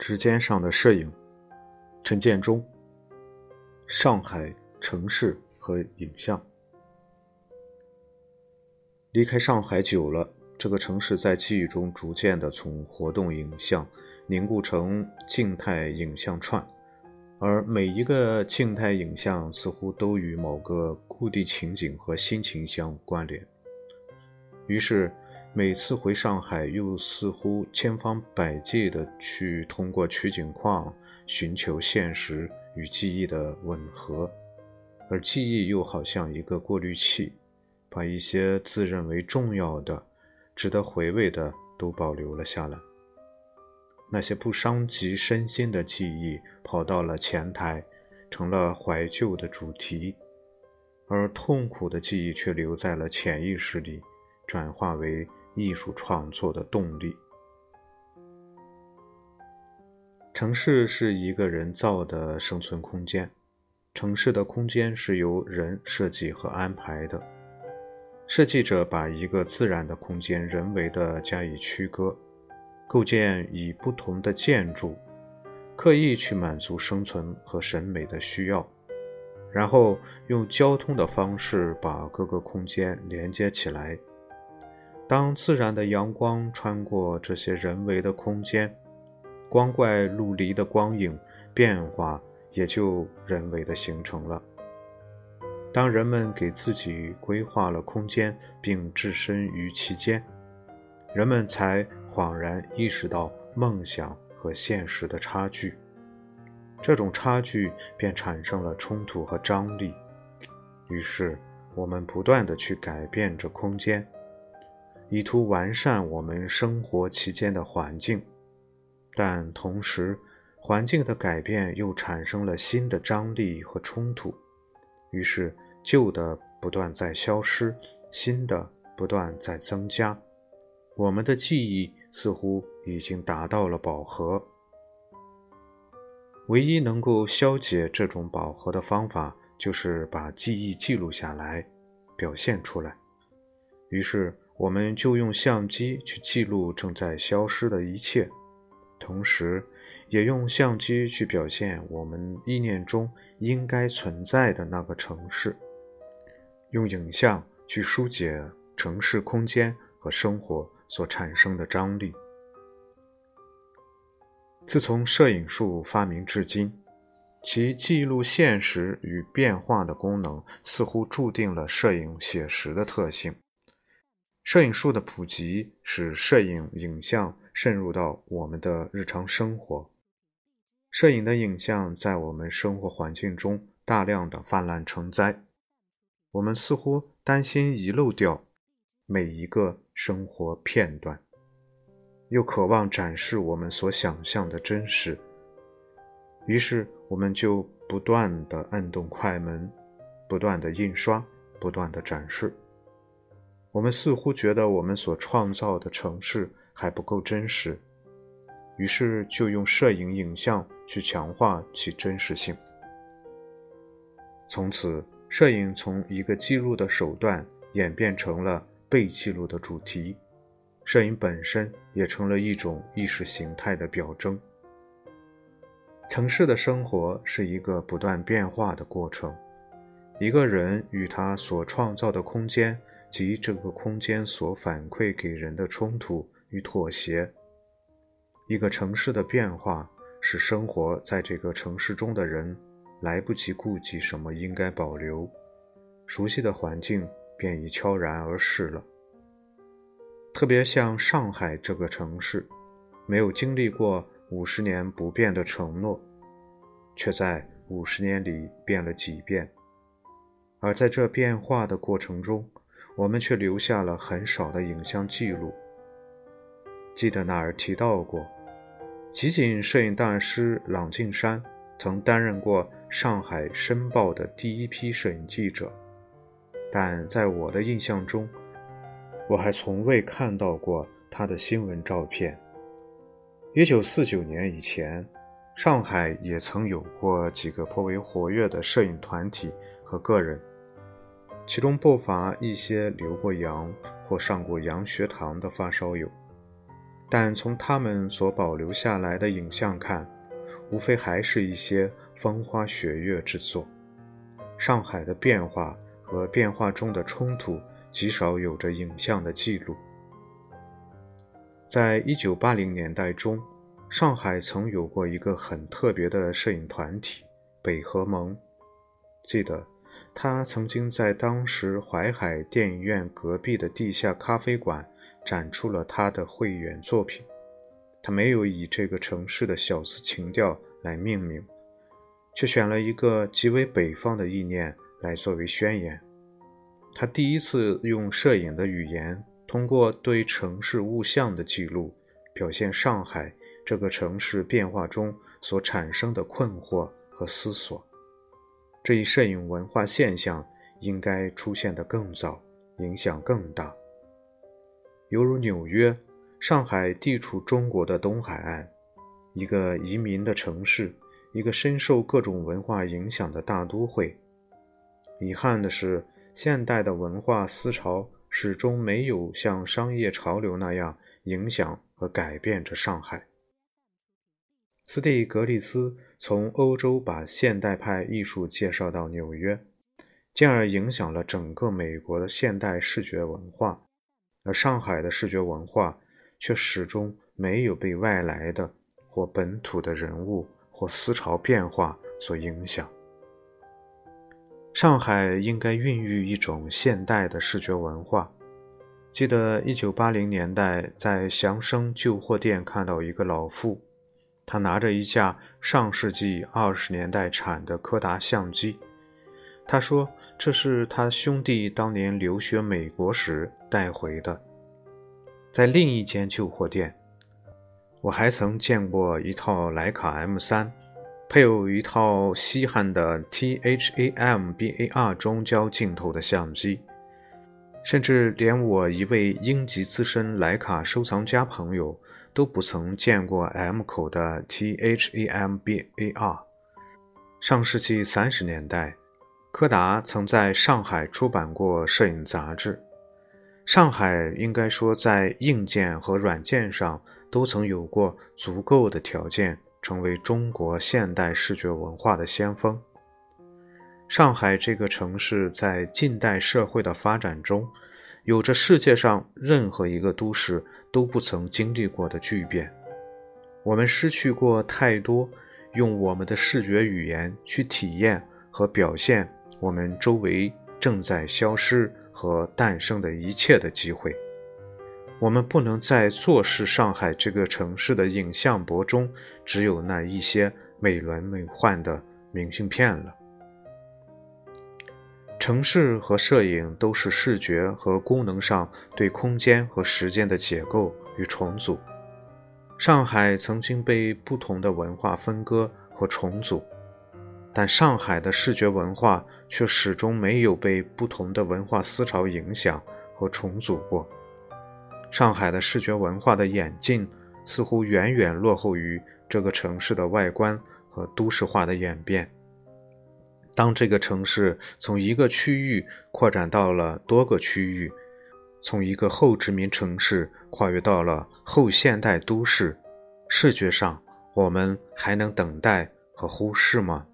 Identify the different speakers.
Speaker 1: 指尖上的摄影，陈建中。上海城市和影像。离开上海久了，这个城市在记忆中逐渐的从活动影像凝固成静态影像串，而每一个静态影像似乎都与某个固定情景和心情相关联。于是。每次回上海，又似乎千方百计地去通过取景框寻求现实与记忆的吻合，而记忆又好像一个过滤器，把一些自认为重要的、值得回味的都保留了下来。那些不伤及身心的记忆跑到了前台，成了怀旧的主题，而痛苦的记忆却留在了潜意识里，转化为。艺术创作的动力。城市是一个人造的生存空间，城市的空间是由人设计和安排的。设计者把一个自然的空间人为的加以区隔，构建以不同的建筑，刻意去满足生存和审美的需要，然后用交通的方式把各个空间连接起来。当自然的阳光穿过这些人为的空间，光怪陆离的光影变化也就人为的形成了。当人们给自己规划了空间，并置身于其间，人们才恍然意识到梦想和现实的差距。这种差距便产生了冲突和张力。于是，我们不断地去改变这空间。以图完善我们生活期间的环境，但同时，环境的改变又产生了新的张力和冲突，于是旧的不断在消失，新的不断在增加。我们的记忆似乎已经达到了饱和，唯一能够消解这种饱和的方法，就是把记忆记录下来，表现出来。于是。我们就用相机去记录正在消失的一切，同时，也用相机去表现我们意念中应该存在的那个城市，用影像去疏解城市空间和生活所产生的张力。自从摄影术发明至今，其记录现实与变化的功能似乎注定了摄影写实的特性。摄影术的普及使摄影影像渗入到我们的日常生活。摄影的影像在我们生活环境中大量的泛滥成灾，我们似乎担心遗漏掉每一个生活片段，又渴望展示我们所想象的真实。于是，我们就不断的按动快门，不断的印刷，不断的展示。我们似乎觉得我们所创造的城市还不够真实，于是就用摄影影像去强化其真实性。从此，摄影从一个记录的手段演变成了被记录的主题，摄影本身也成了一种意识形态的表征。城市的生活是一个不断变化的过程，一个人与他所创造的空间。及这个空间所反馈给人的冲突与妥协。一个城市的变化，使生活在这个城市中的人来不及顾及什么应该保留，熟悉的环境便已悄然而逝了。特别像上海这个城市，没有经历过五十年不变的承诺，却在五十年里变了几遍，而在这变化的过程中。我们却留下了很少的影像记录。记得那儿提到过，集锦摄影大师郎静山曾担任过上海《申报》的第一批摄影记者，但在我的印象中，我还从未看到过他的新闻照片。一九四九年以前，上海也曾有过几个颇为活跃的摄影团体和个人。其中不乏一些留过洋或上过洋学堂的发烧友。但从他们所保留下来的影像看，无非还是一些风花雪月之作。上海的变化和变化中的冲突极少有着影像的记录。在一九八零年代中，上海曾有过一个很特别的摄影团体——北河盟。记得，他曾经在当时淮海电影院隔壁的地下咖啡馆。展出了他的会员作品，他没有以这个城市的小资情调来命名，却选了一个极为北方的意念来作为宣言。他第一次用摄影的语言，通过对城市物象的记录，表现上海这个城市变化中所产生的困惑和思索。这一摄影文化现象应该出现得更早，影响更大。犹如纽约、上海地处中国的东海岸，一个移民的城市，一个深受各种文化影响的大都会。遗憾的是，现代的文化思潮始终没有像商业潮流那样影响和改变着上海。斯蒂格利斯从欧洲把现代派艺术介绍到纽约，进而影响了整个美国的现代视觉文化。而上海的视觉文化却始终没有被外来的或本土的人物或思潮变化所影响。上海应该孕育一种现代的视觉文化。记得1980年代在祥生旧货店看到一个老妇，他拿着一架上世纪20年代产的柯达相机。他说：“这是他兄弟当年留学美国时带回的。”在另一间旧货店，我还曾见过一套徕卡 M3，配有一套稀罕的 THAM-BAR 中焦镜头的相机。甚至连我一位英籍资深徕卡收藏家朋友都不曾见过 M 口的 THAM-BAR。上世纪三十年代。柯达曾在上海出版过摄影杂志。上海应该说在硬件和软件上都曾有过足够的条件，成为中国现代视觉文化的先锋。上海这个城市在近代社会的发展中，有着世界上任何一个都市都不曾经历过的巨变。我们失去过太多用我们的视觉语言去体验和表现。我们周围正在消失和诞生的一切的机会，我们不能再坐视上海这个城市的影像博中只有那一些美轮美奂的明信片了。城市和摄影都是视觉和功能上对空间和时间的解构与重组。上海曾经被不同的文化分割和重组。但上海的视觉文化却始终没有被不同的文化思潮影响和重组过。上海的视觉文化的演进似乎远远落后于这个城市的外观和都市化的演变。当这个城市从一个区域扩展到了多个区域，从一个后殖民城市跨越到了后现代都市，视觉上我们还能等待和忽视吗？